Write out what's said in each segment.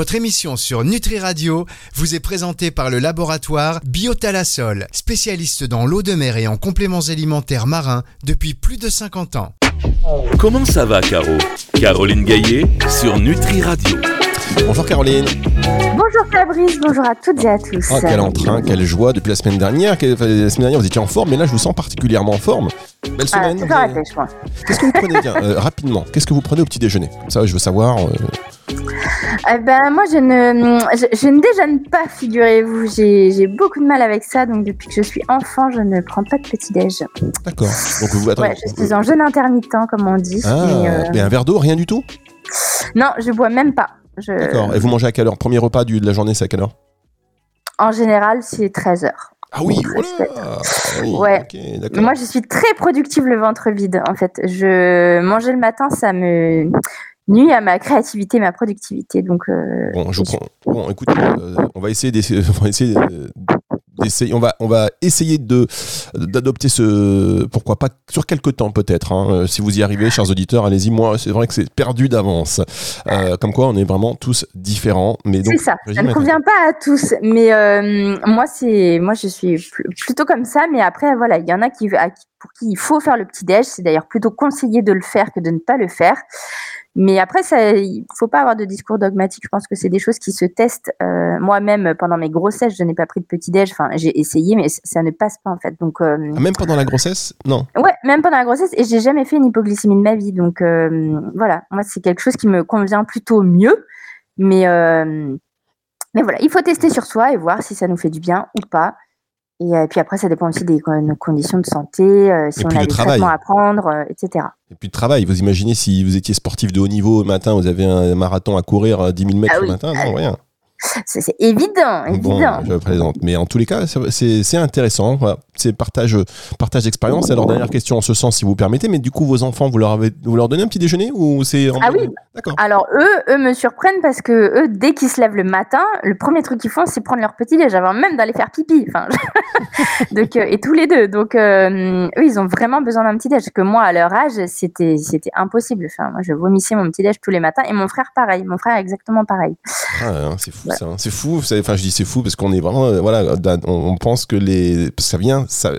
Votre émission sur Nutri Radio vous est présentée par le laboratoire Biotalasol, spécialiste dans l'eau de mer et en compléments alimentaires marins depuis plus de 50 ans. Comment ça va, Caro? Caroline Gaillet sur Nutri Radio. Bonjour Caroline. Bonjour Fabrice, bonjour à toutes et à tous. Oh, quel entrain, quelle joie depuis la semaine dernière. La semaine dernière, vous étiez en forme, mais là, je vous sens particulièrement en forme. Belle Ah, semaine. Qu'est-ce que vous prenez bien euh, Rapidement, qu'est-ce que vous prenez au petit déjeuner? Ça, je veux savoir. euh, Eh ben, moi, je ne, je, je ne déjeune pas, figurez-vous. J'ai j'ai beaucoup de mal avec ça, donc depuis que je suis enfant, je ne prends pas de petit-déj. D'accord. Donc vous attendez. Ouais, je suis en jeûne intermittent, comme on dit. Ah, mais, euh, mais un verre d'eau, rien du tout? Non, je bois même pas. Je, D'accord. Et vous mangez à quelle heure? Premier repas du, de la journée, c'est à quelle heure? En général, c'est 13 heures. Ah oui, voilà. Oui, Ouais. Moi, je suis très productive le ventre vide, en fait. Je manger le matin, ça me nuit à ma créativité, ma productivité. Donc, euh, Bon, je vous prends. Bon, écoutez, euh, on va essayer d'essayer. On va essayer On va, on va essayer de d'adopter ce. Pourquoi pas sur quelques temps peut-être. hein. Euh, Si vous y arrivez, chers auditeurs, allez-y. Moi, c'est vrai que c'est perdu d'avance. Euh, comme quoi, on est vraiment tous différents. Mais donc, c'est ça. Ça ne convient pas à tous, mais euh, moi c'est, moi je suis pl- plutôt comme ça. Mais après voilà, il y en a qui- pour qui il faut faire le petit déj. C'est d'ailleurs plutôt conseillé de le faire que de ne pas le faire. Mais après, ça, il faut pas avoir de discours dogmatique. Je pense que c'est des choses qui se testent. Euh, Moi-même, pendant mes grossesses, je n'ai pas pris de petit déj. Enfin, j'ai essayé, mais ça ne passe pas en fait. Donc, euh, Ah, Même pendant la grossesse? Non. Ouais, même pendant la grossesse, et j'ai jamais fait une hypoglycémie de ma vie. Donc euh, voilà, moi c'est quelque chose qui me convient plutôt mieux. Mais, mais voilà, il faut tester sur soi et voir si ça nous fait du bien ou pas. Et euh, puis après, ça dépend aussi des nos conditions de santé, euh, si Et on a le des travail. traitements à prendre, euh, etc. Et puis de travail. Vous imaginez si vous étiez sportif de haut niveau au matin, vous avez un marathon à courir à 10 000 mètres Ah le matin Non, rien. C'est évident, Bon, évident. je plaisante. Mais en tous les cas, c'est intéressant. Voilà. C'est partage, partage d'expérience. Alors, dernière question en ce sens, si vous permettez. Mais du coup, vos enfants, vous leur, avez, vous leur donnez un petit déjeuner ou c'est en Ah oui. D'accord. Alors eux, eux me surprennent parce que eux, dès qu'ils se lèvent le matin, le premier truc qu'ils font, c'est prendre leur petit déj avant même d'aller faire pipi. Enfin, donc euh, et tous les deux. Donc euh, eux, ils ont vraiment besoin d'un petit déj. Que moi, à leur âge, c'était c'était impossible. Enfin, moi, je vomissais mon petit déj tous les matins et mon frère pareil. Mon frère exactement pareil. Ah, hein, c'est fou, ça. hein. C'est fou. Enfin, je dis c'est fou parce qu'on est vraiment. euh, voilà, on, on pense que les. parce que ça vient. Ça,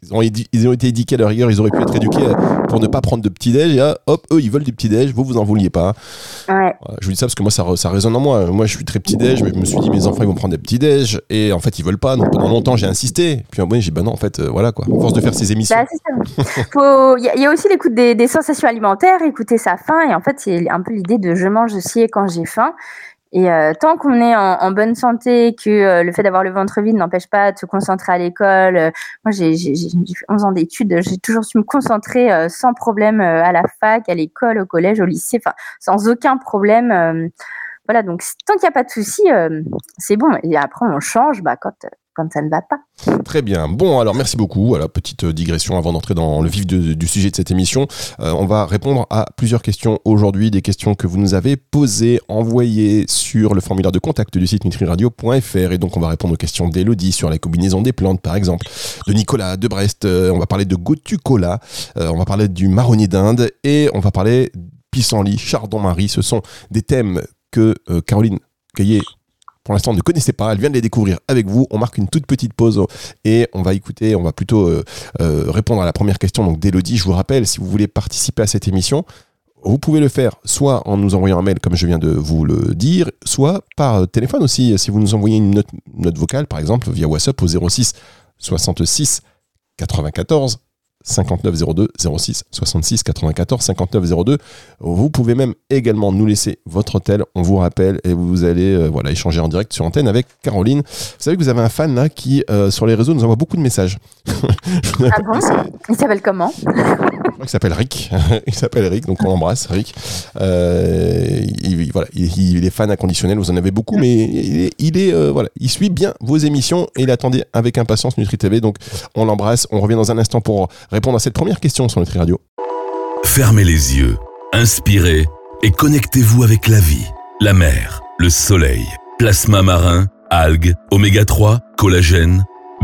ils, ont, édi- ils ont été éduqués à leur rigueur. Ils auraient pu être éduqués euh, pour ne pas prendre de petit-déj. Et là, hop, eux, ils veulent du petit-déj. Vous, vous en vouliez pas. Ouais. Je vous dis ça parce que moi, ça, résonne en moi. Moi, je suis très petit-déj, mais je me suis dit, mes enfants, ils vont prendre des petits-déj. Et en fait, ils veulent pas. Donc, pendant longtemps, j'ai insisté. Puis, après, j'ai dit, bah non, en fait, euh, voilà quoi. À force de faire ces émissions. Bah. Faut- il y a aussi l'écoute des, des sensations alimentaires, écouter sa faim. Et en fait, c'est un peu l'idée de je mange aussi quand j'ai faim. Et euh, tant qu'on est en, en bonne santé, que euh, le fait d'avoir le ventre vide n'empêche pas de se concentrer à l'école. euh, moi, j'ai fait 11 ans d'études. J'ai toujours su me concentrer euh, sans problème euh, à la fac, à l'école, au collège, au lycée, enfin, sans aucun problème. euh, voilà, donc tant qu'il n'y a pas de souci, c'est bon. Et après, on change bah, quand, ça ne va pas. Très bien. Bon, alors merci beaucoup. Voilà, petite euh, digression avant d'entrer dans le vif du sujet de cette émission. Euh, on va répondre à plusieurs questions aujourd'hui, des questions que vous nous avez posées, envoyées sur le formulaire de contact du site nutriradio.fr. Et donc, on va répondre aux questions d'Elodie sur la combinaison des plantes, par exemple, de Nicolas de Brest. Euh, on va parler de Gotu Cola. Euh, on va parler du marronnier d'Inde et on va parler pissenlit, chardon-marie. Ce sont des thèmes que Caroline Caillé pour l'instant ne connaissait pas, elle vient de les découvrir avec vous. On marque une toute petite pause et on va écouter, on va plutôt euh, euh, répondre à la première question donc d'Elodie. Je vous rappelle, si vous voulez participer à cette émission, vous pouvez le faire soit en nous envoyant un mail comme je viens de vous le dire, soit par téléphone aussi. Si vous nous envoyez une note, note vocale par exemple via WhatsApp au 06 66 94 5902 06 66 94 5902. Vous pouvez même également nous laisser votre hôtel, on vous rappelle, et vous allez euh, voilà, échanger en direct sur antenne avec Caroline. Vous savez que vous avez un fan là qui, euh, sur les réseaux, nous envoie beaucoup de messages. Ah bon? Il s'appelle comment? Crois qu'il s'appelle Rick. il s'appelle Rick, donc on l'embrasse, Rick. Euh, il, voilà, il, est fan inconditionnel, vous en avez beaucoup, mais il, est, il, est, euh, voilà, il suit bien vos émissions et il attendait avec impatience Nutri TV. Donc on l'embrasse. On revient dans un instant pour répondre à cette première question sur Nutri Radio. Fermez les yeux, inspirez et connectez-vous avec la vie, la mer, le soleil, plasma marin, algues, oméga 3, collagène,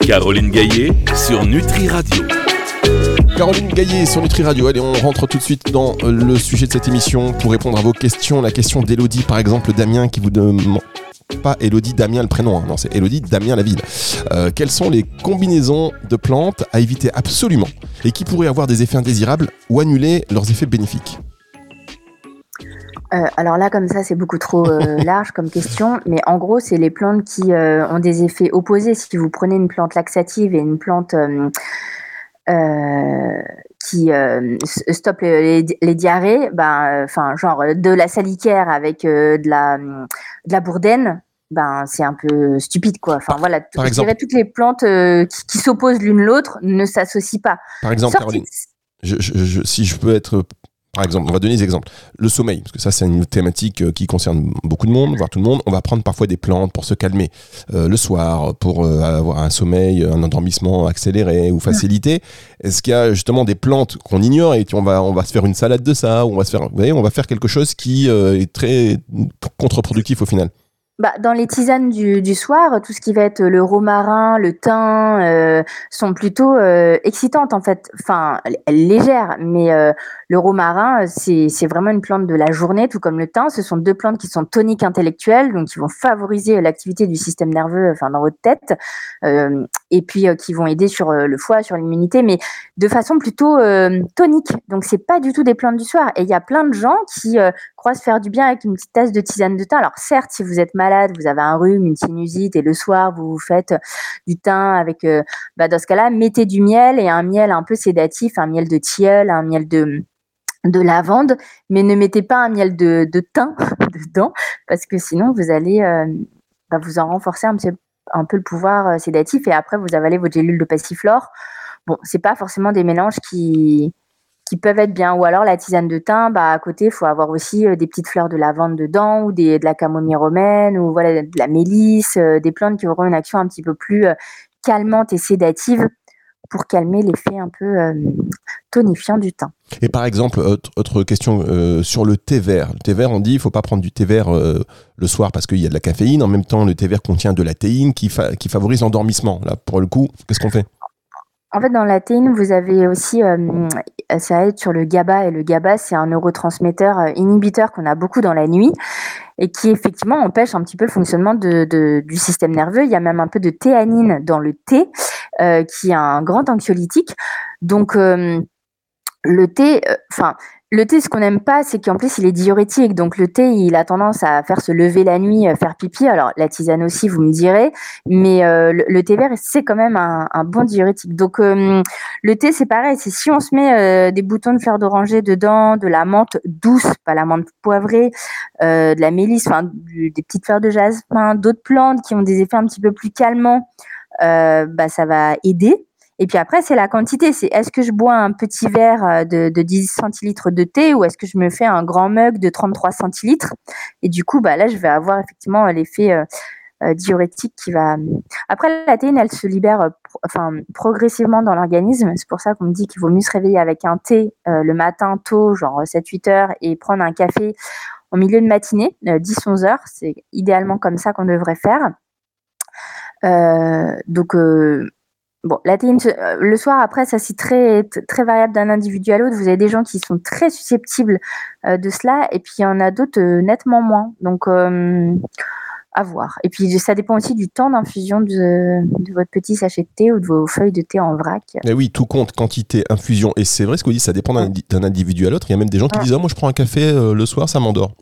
Caroline Gaillet sur Nutri Radio. Caroline Gaillet sur Nutri Radio. Allez, on rentre tout de suite dans euh, le sujet de cette émission pour répondre à vos questions. La question d'Elodie, par exemple, Damien qui vous demande pas Elodie Damien le prénom, hein. non c'est Elodie Damien la ville. Euh, quelles sont les combinaisons de plantes à éviter absolument et qui pourraient avoir des effets indésirables ou annuler leurs effets bénéfiques? Euh, alors là, comme ça, c'est beaucoup trop euh, large comme question, mais en gros, c'est les plantes qui ont des effets opposés. Si vous prenez une plante laxative et une plante qui stoppe les, diarrhées, ben, enfin, genre de la salicaire avec de la de la bourdaine, ben c'est un peu stupide quoi. Enfin voilà, Par je dirais toutes les plantes euh, qui, s'opposent l'une l'autre ne s'associent pas. Par exemple, Caroline, si je peux être par exemple, on va donner des exemples. Le sommeil, parce que ça, c'est une thématique euh, qui concerne beaucoup de monde, voire tout le monde. On va prendre parfois des plantes pour se calmer euh, le soir, pour avoir un sommeil, un endormissement accéléré ou facilité. Est-ce qu'il y a justement des plantes qu'on ignore et on va, on va se faire une salade de ça, ou on va se faire, vous voyez, on va faire quelque chose qui est très contre-productif au final? Bah, dans les tisanes du, soir, tout ce qui va être le romarin, le thym, euh, sont plutôt euh, excitantes en fait. Enfin, légères, mais euh, le romarin, c'est vraiment une plante de la journée, tout comme le thym. Ce sont deux plantes qui sont toniques intellectuelles, donc qui vont favoriser l'activité du système nerveux, enfin dans votre tête, et puis qui vont aider sur le foie, sur l'immunité, mais de façon plutôt tonique. Donc c'est pas du tout des plantes du soir. Et il y a plein de gens qui croient se faire du bien avec une petite tasse de tisane de thym. Alors certes, si vous êtes malade vous avez un rhume, une sinusite, et le soir, vous faites du thym avec, euh, bah, dans ce cas-là, mettez du miel et un miel un peu sédatif, un miel de tilleul, un miel de de lavande, mais ne mettez pas un miel de, thym dedans, parce que sinon vous allez euh, bah, vous en renforcer un, peu le pouvoir euh, sédatif, et après vous avalez votre gélule de passiflore. Bon, c'est pas forcément des mélanges qui, qui peuvent être bien. Ou alors la tisane de thym, bah, à côté, il faut avoir aussi euh, des petites fleurs de lavande dedans, ou des, de la camomille romaine, ou voilà, de la mélisse, euh, des plantes qui auront une action un petit peu plus euh, calmante et sédative pour calmer l'effet un peu tonifiant du thym. Et par exemple, autre, question sur le thé vert. Le thé vert, on dit il faut pas prendre du thé vert le soir parce qu'il y a de la caféine. En même temps, le thé vert contient de la théine qui, qui favorise l'endormissement. Là, pour le coup, qu'est-ce qu'on fait? En fait, dans la théine, vous avez aussi, euh, ça aide sur le GABA, et le GABA, c'est un neurotransmetteur euh, inhibiteur qu'on a beaucoup dans la nuit, et qui effectivement empêche un petit peu le fonctionnement du système nerveux. Il y a même un peu de théanine dans le thé, euh, qui est un grand anxiolytique. Donc, le thé, enfin, le thé, ce qu'on n'aime pas, c'est qu'en plus, il est diurétique. Donc, le thé, il a tendance à faire se lever la nuit, euh, faire pipi. Alors, la tisane aussi, vous me direz. Mais euh, le, thé vert, c'est quand même un, bon diurétique. Donc, euh, le thé, c'est pareil. Si on se met des boutons de fleur d'oranger dedans, de la menthe douce, pas la menthe poivrée, de la mélisse, des petites fleurs de jasmin, d'autres plantes qui ont des effets un petit peu plus calmants, bah, ça va aider. Et puis après, c'est la quantité. C'est est-ce que je bois un petit verre euh, de, 10 centilitres de thé ou est-ce que je me fais un grand mug de 33 centilitres? Et du coup, bah, là, je vais avoir effectivement l'effet euh, euh, diurétique qui va. Après, la théine, elle se libère enfin, progressivement dans l'organisme. C'est pour ça qu'on me dit qu'il vaut mieux se réveiller avec un thé le matin tôt, genre 7-8 heures, et prendre un café en milieu de matinée, 10-11 heures. C'est idéalement comme ça qu'on devrait faire. donc, Bon, la théine, euh, le soir, après, ça c'est très, très variable d'un individu à l'autre. Vous avez des gens qui sont très susceptibles euh, de cela, et puis il y en a d'autres euh, nettement moins. Donc, à voir. Et puis, ça dépend aussi du temps d'infusion de, votre petit sachet de thé ou de vos feuilles de thé en vrac. Mais oui, tout compte, quantité, infusion. Et c'est vrai ce qu'on dit, ça dépend d'un individu à l'autre. Il y a même des gens qui disent, oh, moi je prends un café le soir, ça m'endort.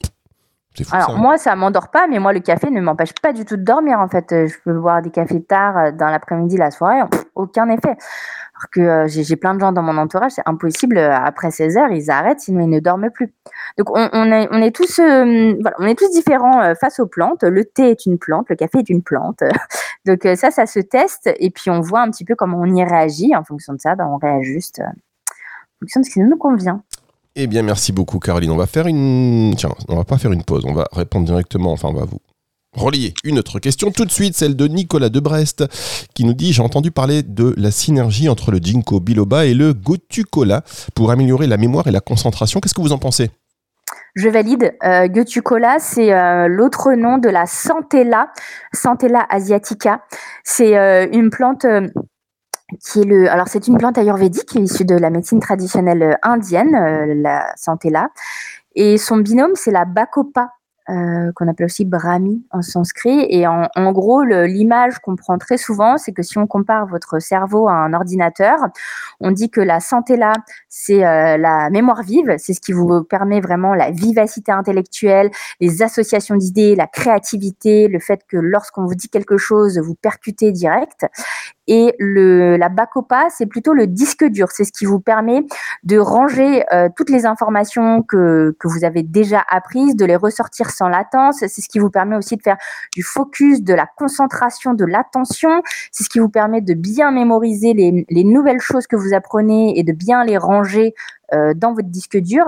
Alors, moi, ça m'endort pas, mais moi, le café ne m'empêche pas du tout de dormir, en fait. Je peux boire des cafés tard euh, dans l'après-midi, la soirée, aucun effet. Alors que euh, j'ai plein de gens dans mon entourage, c'est impossible. Euh, après 16 heures, ils arrêtent, sinon ils ne dorment plus. Donc, on, on, est, on est, tous, voilà, on est tous différents face aux plantes. Le thé est une plante, le café est une plante. Donc ça, ça se teste et puis on voit un petit peu comment on y réagit. En fonction de ça, ben, on réajuste en fonction de ce qui nous convient. Eh bien, merci beaucoup, Caroline. On va faire une. Tiens, on va pas faire une pause. On va répondre directement. Enfin, on va vous relier une autre question tout de suite, celle de Nicolas de Brest, qui nous dit J'ai entendu parler de la synergie entre le ginkgo biloba et le gotu-kola pour améliorer la mémoire et la concentration. Qu'est-ce que vous en pensez? Je valide. Euh, c'est euh, l'autre nom de la Santella, Santella asiatica. C'est euh, une plante euh, qui est le. Alors, c'est une plante ayurvédique issue de la médecine traditionnelle indienne, la Santella. Et son binôme, c'est la Bacopa euh, qu'on appelle aussi Brahmi en sanskrit. Et en, gros, l'image qu'on prend très souvent, c'est que si on compare votre cerveau à un ordinateur, on dit que la santé là, c'est euh, la mémoire vive, c'est ce qui vous permet vraiment la vivacité intellectuelle, les associations d'idées, la créativité, le fait que lorsqu'on vous dit quelque chose, vous percutez direct. Et le, la Bacopa, c'est plutôt le disque dur. C'est ce qui vous permet de ranger euh, toutes les informations que, que vous avez déjà apprises, de les ressortir sans latence. C'est ce qui vous permet aussi de faire du focus, de la concentration, de l'attention. C'est ce qui vous permet de bien mémoriser les, les, nouvelles choses que vous apprenez et de bien les ranger euh, dans votre disque dur.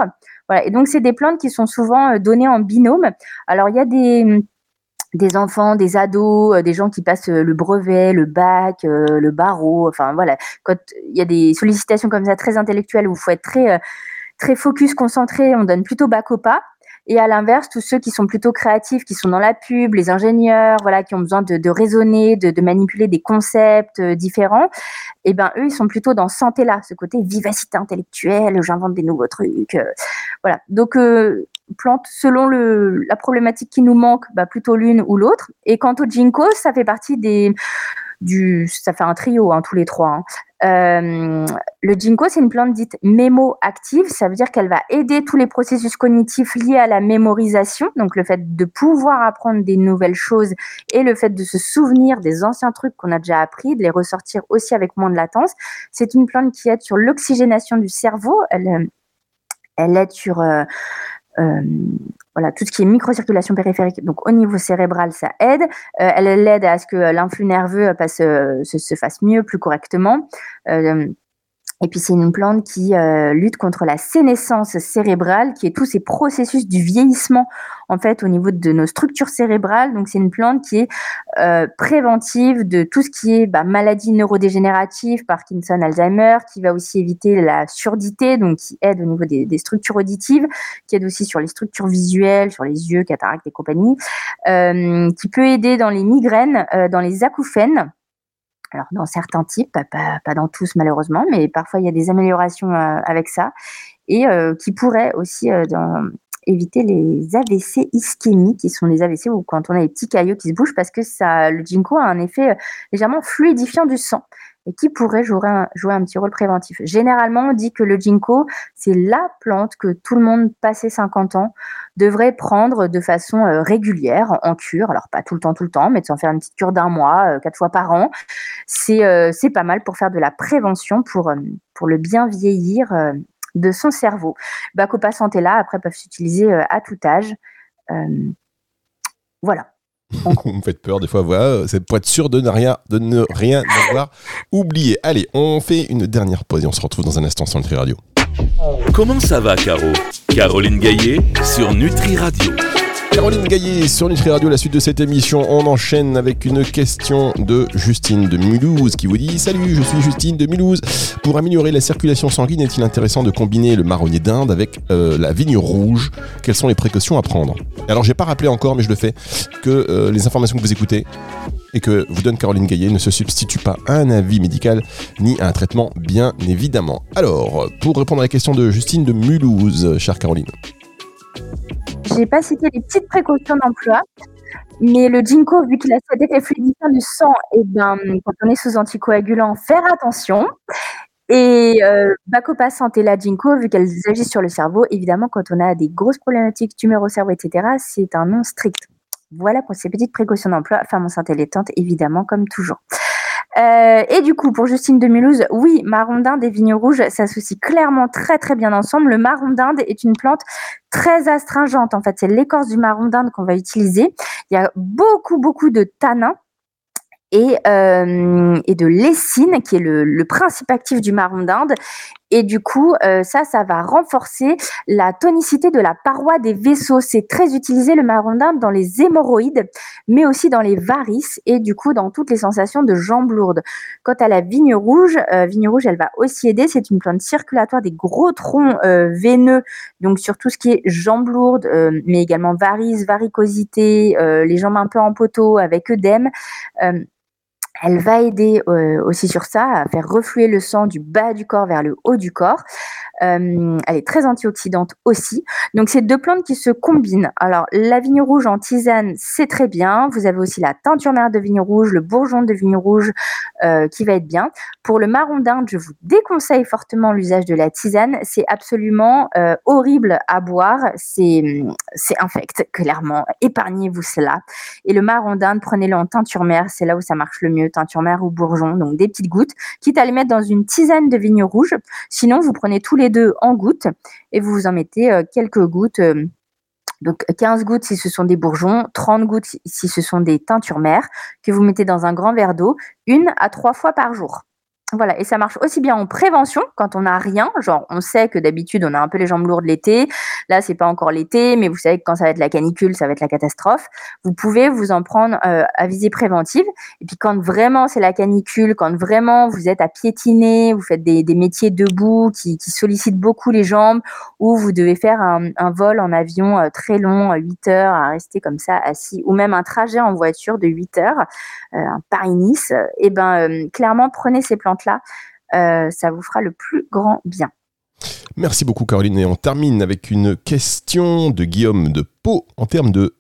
Voilà. Et donc, c'est des plantes qui sont souvent euh, données en binôme. Alors, il y a des enfants, des ados, euh, des gens qui passent le brevet, le bac, le barreau. Enfin voilà, quand il y a des sollicitations comme ça très intellectuelles où il faut être très très focus, concentré, on donne plutôt bac au pas. Et à l'inverse, tous ceux qui sont plutôt créatifs, qui sont dans la pub, les ingénieurs, voilà, qui ont besoin de, raisonner, de, manipuler des concepts différents, eh ben eux, ils sont plutôt dans santé là, ce côté vivacité intellectuelle, j'invente des nouveaux trucs, voilà. Donc plante selon la problématique qui nous manque, bah, plutôt l'une ou l'autre. Et quant au ginkgo, ça fait partie des ça fait un trio hein, tous les trois. Hein. Euh, le ginkgo, c'est une plante dite mémo-active. Ça veut dire qu'elle va aider tous les processus cognitifs liés à la mémorisation, donc le fait de pouvoir apprendre des nouvelles choses et le fait de se souvenir des anciens trucs qu'on a déjà appris, de les ressortir aussi avec moins de latence. C'est une plante qui aide sur l'oxygénation du cerveau. Elle, elle aide sur euh, euh, voilà, tout ce qui est microcirculation périphérique, donc au niveau cérébral, ça aide. Euh, elle, aide à ce que l'influx nerveux passe, se, se, fasse mieux, plus correctement. Euh, et puis c'est une plante qui euh, lutte contre la sénescence cérébrale, qui est tous ces processus du vieillissement en fait au niveau de nos structures cérébrales. Donc c'est une plante qui est euh, préventive de tout ce qui est bah, maladie neurodégénérative, Parkinson, Alzheimer, qui va aussi éviter la surdité, donc qui aide au niveau des, structures auditives, qui aide aussi sur les structures visuelles, sur les yeux, cataractes et compagnie, euh, qui peut aider dans les migraines, dans les acouphènes alors dans certains types, pas, dans tous malheureusement, mais parfois il y a des améliorations euh, avec ça, et euh, qui pourraient aussi euh, éviter les AVC ischémiques, qui sont les AVC où quand on a les petits caillots qui se bougent, parce que le ginkgo a un effet légèrement fluidifiant du sang et qui pourrait jouer un, petit rôle préventif. Généralement, on dit que le ginkgo, c'est la plante que tout le monde passé 50 ans devrait prendre de façon euh, régulière en cure. Alors pas tout le temps, tout le temps, mais de s'en faire une petite cure d'un mois, euh, quatre fois par an. C'est euh, c'est pas mal pour faire de la prévention, pour, le bien vieillir de son cerveau. Bacopa Santé après, peuvent s'utiliser à tout âge. voilà. Vous me faites peur des fois, voilà, c'est pour être sûr de ne rien, de ne rien avoir oublié. Allez, on fait une dernière pause et on se retrouve dans un instant sur Nutri Radio. Comment ça va, Caro? Caroline Gaillet sur Nutri Radio. Caroline Gaillet sur Nutri Radio, la suite de cette émission. On enchaîne avec une question de Justine de Mulhouse qui vous dit Salut, je suis Justine de Mulhouse. Pour améliorer la circulation sanguine, est-il intéressant de combiner le marronnier d'Inde avec euh, la vigne rouge? Quelles sont les précautions à prendre? Alors, j'ai pas rappelé encore, mais je le fais, que euh, les informations que vous écoutez et que vous donne Caroline Gaillet ne se substituent pas à un avis médical ni à un traitement, bien évidemment. Alors, pour répondre à la question de Justine de Mulhouse, chère Caroline. J'ai pas cité les petites précautions d'emploi, mais le ginkgo, vu qu'il a cet effet fluidifiant du sang, et eh ben, quand on est sous anticoagulant, faire attention. Et euh, Bacopa Santé, la ginkgo, vu qu'elles agissent sur le cerveau, évidemment, quand on a des grosses problématiques, tumeurs au cerveau, etc., c'est un nom strict. Voilà pour ces petites précautions d'emploi. Femme enceinte allaitante, évidemment, comme toujours. Euh, et du coup, pour Justine de Mulhouse, oui, marron d'Inde et vigne rouge s'associent clairement très très bien ensemble. Le marron d'Inde est une plante très astringente. En fait, c'est l'écorce du marron d'Inde qu'on va utiliser. Il y a beaucoup beaucoup de tanins et, et de lécine, qui est le, principe actif du marron d'Inde, et du coup, euh, ça, ça va renforcer la tonicité de la paroi des vaisseaux. C'est très utilisé le marron d'Inde dans les hémorroïdes, mais aussi dans les varices et du coup dans toutes les sensations de jambes lourdes. Quant à la vigne rouge, euh, vigne rouge, elle va aussi aider. C'est une plante circulatoire des gros troncs euh, veineux, donc sur tout ce qui est jambes lourdes, mais également varices, varicosité, les jambes un peu en poteau avec œdème. Elle va aider euh, aussi sur ça à faire refluer le sang du bas du corps vers le haut du corps. Euh, elle est très antioxydante aussi. Donc c'est deux plantes qui se combinent. Alors la vigne rouge en tisane, c'est très bien. Vous avez aussi la teinture mère de vigne rouge, le bourgeon de vigne rouge euh, qui va être bien. Pour le marron d'Inde, je vous déconseille fortement l'usage de la tisane. C'est absolument euh, horrible à boire. C'est infect, clairement. Épargnez-vous cela. Et le marron d'Inde, prenez-le en teinture mère. C'est là où ça marche le mieux. Teinture mère ou bourgeon. Donc des petites gouttes. Quitte à les mettre dans une tisane de vigne rouge. Sinon, vous prenez tous les en gouttes et vous vous en mettez euh, quelques gouttes. Euh, donc 15 gouttes si ce sont des bourgeons, 30 gouttes si ce sont des teintures mères que vous mettez dans un grand verre d'eau une à trois fois par jour. Voilà, et ça marche aussi bien en prévention quand on n'a rien, genre on sait que d'habitude on a un peu les jambes lourdes l'été, là c'est pas encore l'été, mais vous savez que quand ça va être la canicule, ça va être la catastrophe. Vous pouvez vous en prendre euh, à visée préventive, et puis quand vraiment c'est la canicule, quand vraiment vous êtes à piétiner, vous faites des, métiers debout qui, sollicitent beaucoup les jambes, ou vous devez faire un, vol en avion euh, très long, 8 heures, à rester comme ça assis, ou même un trajet en voiture de 8 heures, euh, Paris-Nice, et eh ben clairement prenez ces plantes euh, ça vous fera le plus grand bien. Merci beaucoup Caroline et on termine avec une question de Guillaume de Pau en termes de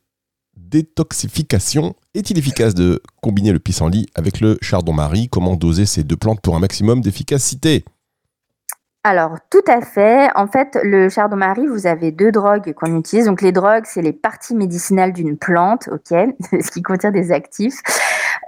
détoxification. Est-il efficace de combiner le pissenlit avec le chardon-marie Comment doser ces deux plantes pour un maximum d'efficacité? Alors, tout à fait. En fait, le chardon-marie, vous avez deux drogues qu'on utilise. Donc, les drogues, c'est les parties médicinales d'une plante, ok, ce qui contient des actifs.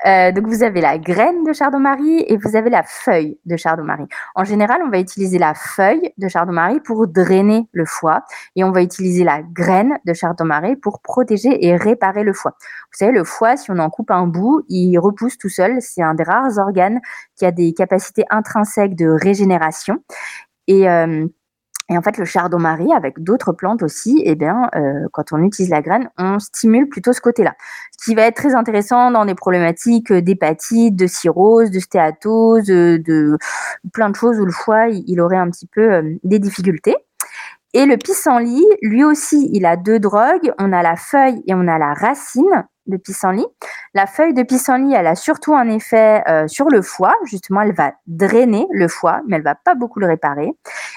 Euh, donc vous avez la graine de chardon-marie et vous avez la feuille de chardon-marie. En général, on va utiliser la feuille de chardon-marie pour drainer le foie et on va utiliser la graine de chardon-marie pour protéger et réparer le foie. Vous savez, le foie, si on en coupe un bout, il repousse tout seul. C'est un des rares organes qui a des capacités intrinsèques de régénération. Et euh, et en fait, le chardon-marie, avec d'autres plantes aussi, eh bien, euh, quand on utilise la graine, on stimule plutôt ce côté-là. Ce qui va être très intéressant dans des problématiques d'hépatite, de cirrhose, de stéatose, de, plein de choses où le foie, il aurait un petit peu euh, des difficultés. Et le pissenlit, lui aussi, il a deux drogues. On a la feuille et on a la racine de pissenlit. La feuille de pissenlit, elle a surtout un effet euh, sur le foie. Justement, elle va drainer le foie, mais elle va pas beaucoup le réparer.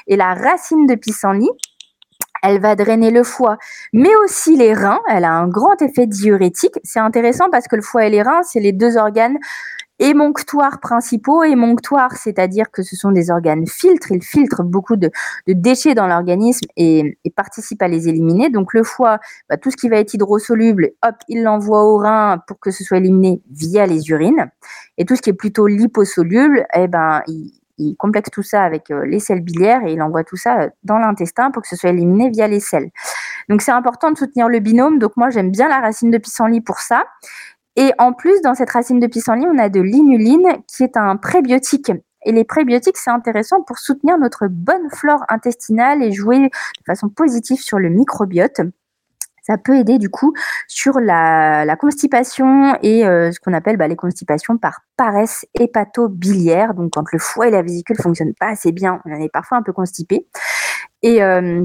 Et la racine de pissenlit, elle va drainer le foie, mais aussi les reins. Elle a un grand effet diurétique. C'est intéressant parce que le foie et les reins, c'est les deux organes émonctoires principaux, émonctoires, c'est-à-dire que ce sont des organes filtres, ils filtrent beaucoup de, déchets dans l'organisme et, participent à les éliminer. Donc le foie, bah, tout ce qui va être hydrosoluble, hop, il l'envoie au rein pour que ce soit éliminé via les urines. Et tout ce qui est plutôt liposoluble, eh ben, il, complexe tout ça avec euh, les selles biliaires et il envoie tout ça euh, dans l'intestin pour que ce soit éliminé via les selles. Donc c'est important de soutenir le binôme. Donc moi j'aime bien la racine de pissenlit pour ça. Et en plus, dans cette racine de pissenlit, on a de l'inuline qui est un prébiotique. Et les prébiotiques, c'est intéressant pour soutenir notre bonne flore intestinale et jouer de façon positive sur le microbiote. Ça peut aider du coup sur la, constipation et euh, ce qu'on appelle bah, les constipations par paresse hépato-biliaire. Donc quand le foie et la vésicule fonctionnent pas assez bien, on en est parfois un peu constipé. Et euh,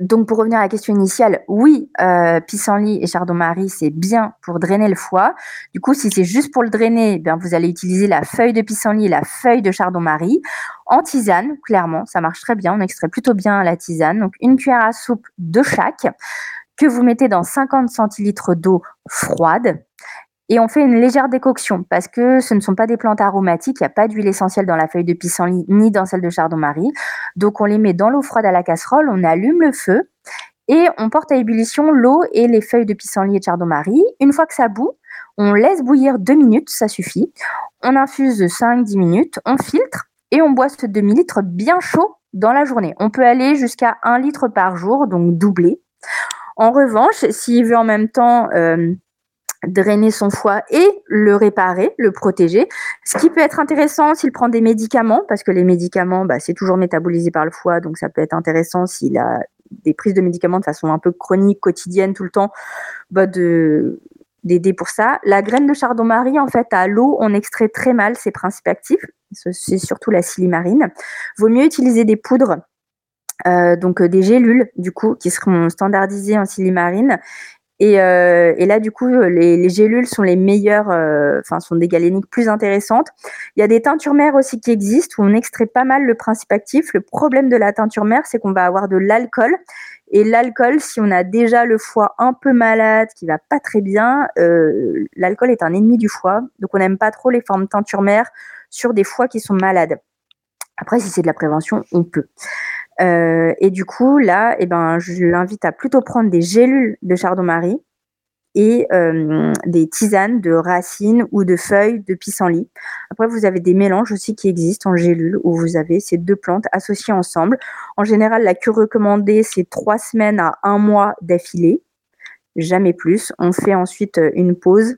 donc, pour revenir à la question initiale, oui, euh, pissenlit et chardon-marie, c'est bien pour drainer le foie. Du coup, si c'est juste pour le drainer, eh vous allez utiliser la feuille de pissenlit et la feuille de chardon-marie. En tisane, clairement, ça marche très bien. On extrait plutôt bien la tisane. Donc, une cuillère à soupe de chaque que vous mettez dans 50 centilitres d'eau froide. Et on fait une légère décoction parce que ce ne sont pas des plantes aromatiques, il n'y a pas d'huile essentielle dans la feuille de pissenlit ni dans celle de chardon-marie. Donc on les met dans l'eau froide à la casserole, on allume le feu et on porte à ébullition l'eau et les feuilles de pissenlit et de chardon-marie. Une fois que ça bout, on laisse bouillir deux minutes, ça suffit. On infuse 5-10 minutes, on filtre et on boit ce demi-litre bien chaud dans la journée. On peut aller jusqu'à 1 litre par jour, donc doubler. En revanche, s'il veut en même temps... Euh, drainer son foie et le réparer, le protéger. Ce qui peut être intéressant s'il prend des médicaments, parce que les médicaments, bah, c'est toujours métabolisé par le foie, donc ça peut être intéressant s'il a des prises de médicaments de façon un peu chronique, quotidienne, tout le temps, bah, de d'aider pour ça. La graine de chardon-marie, en fait, à l'eau, on extrait très mal ses principes actifs. C'est surtout la silimarine. Vaut mieux utiliser des poudres euh, donc des gélules du coup qui seront standardisées en silimarine et, euh, et, là, du coup, les, les, gélules sont les meilleures, euh, enfin, sont des galéniques plus intéressantes. Il y a des teintures mères aussi qui existent où on extrait pas mal le principe actif. Le problème de la teinture mère, c'est qu'on va avoir de l'alcool. Et l'alcool, si on a déjà le foie un peu malade, qui va pas très bien, euh, l'alcool est un ennemi du foie. Donc, on n'aime pas trop les formes teinture mère sur des foies qui sont malades. Après, si c'est de la prévention, on peut. Euh, et du coup, là, eh ben, je l'invite à plutôt prendre des gélules de chardon-marie et euh, des tisanes de racines ou de feuilles de pissenlit. Après, vous avez des mélanges aussi qui existent en gélules où vous avez ces deux plantes associées ensemble. En général, la cure recommandée, c'est trois semaines à un mois d'affilée, jamais plus. On fait ensuite une pause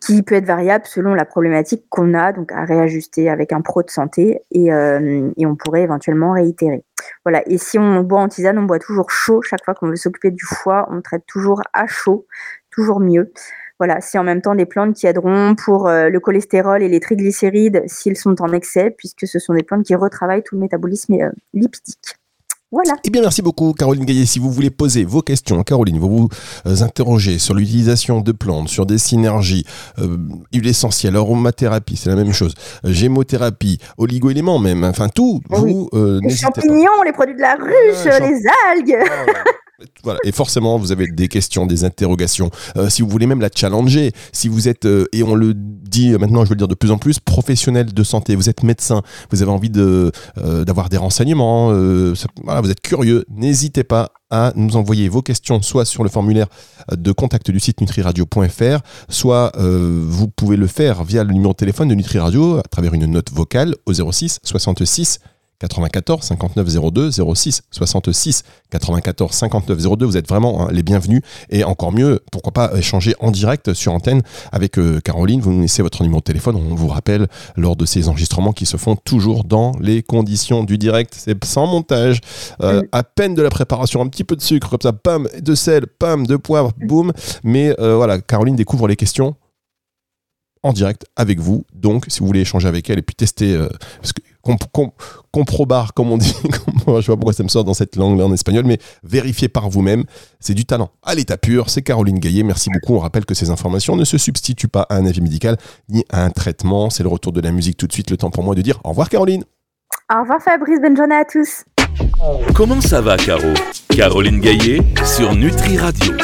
qui peut être variable selon la problématique qu'on a, donc à réajuster avec un pro de santé et, euh, et, on pourrait éventuellement réitérer. Voilà. Et si on boit en tisane, on boit toujours chaud. Chaque fois qu'on veut s'occuper du foie, on traite toujours à chaud, toujours mieux. Voilà, c'est en même temps des plantes qui aideront pour euh, le cholestérol et les triglycérides s'ils sont en excès, puisque ce sont des plantes qui retravaillent tout le métabolisme euh, lipidique. Voilà. Eh bien, merci beaucoup, Caroline Gaillet. Si vous voulez poser vos questions, Caroline, vous vous euh, interrogez sur l'utilisation de plantes, sur des synergies, euh, huile essentielle, aromathérapie, c'est la même chose, euh, gémothérapie, oligo-éléments même, enfin tout. Vous, les champignons, les produits de la ruche, les algues. Ah, voilà. Et forcément, vous avez des questions, des interrogations. Euh, si vous voulez même la challenger, si vous êtes, euh, et on le dit maintenant, je veux le dire de plus en plus, professionnel de santé, vous êtes médecin, vous avez envie euh, d'avoir des renseignements, vous êtes curieux, n'hésitez pas à nous envoyer vos questions soit sur le formulaire de contact du site nutriradio.fr, soit vous pouvez le faire via le numéro de téléphone de Nutri Radio à travers une note vocale au 06 66 94 59 02 06 66 94 59 02. Vous êtes vraiment hein, les bienvenus et encore mieux, pourquoi pas échanger en direct sur antenne avec euh, Caroline. Vous nous laissez votre numéro de téléphone, on vous rappelle lors de ces enregistrements qui se font toujours dans les conditions du direct. C'est sans montage, euh, à peine de la préparation, un petit peu de sucre comme ça, pam, de sel, pam, de poivre, boum. Mais euh, voilà, Caroline découvre les questions en direct avec vous. Donc, si vous voulez échanger avec elle et puis tester, parce que comprobar, comme on dit. je vois pourquoi ça me sort dans cette langue en espagnol, mais vérifiez par vous-même. C'est du talent à l'état pur. C'est Caroline Gaillet. Merci beaucoup. On rappelle que ces informations ne se substituent pas à un avis médical ni à un traitement. C'est le retour de la musique tout de suite. Le temps pour moi de dire au revoir, Caroline. Au revoir, Fabrice. Bonne journée à tous. Comment ça va, Caro? Caroline Gaillet sur Nutri Radio.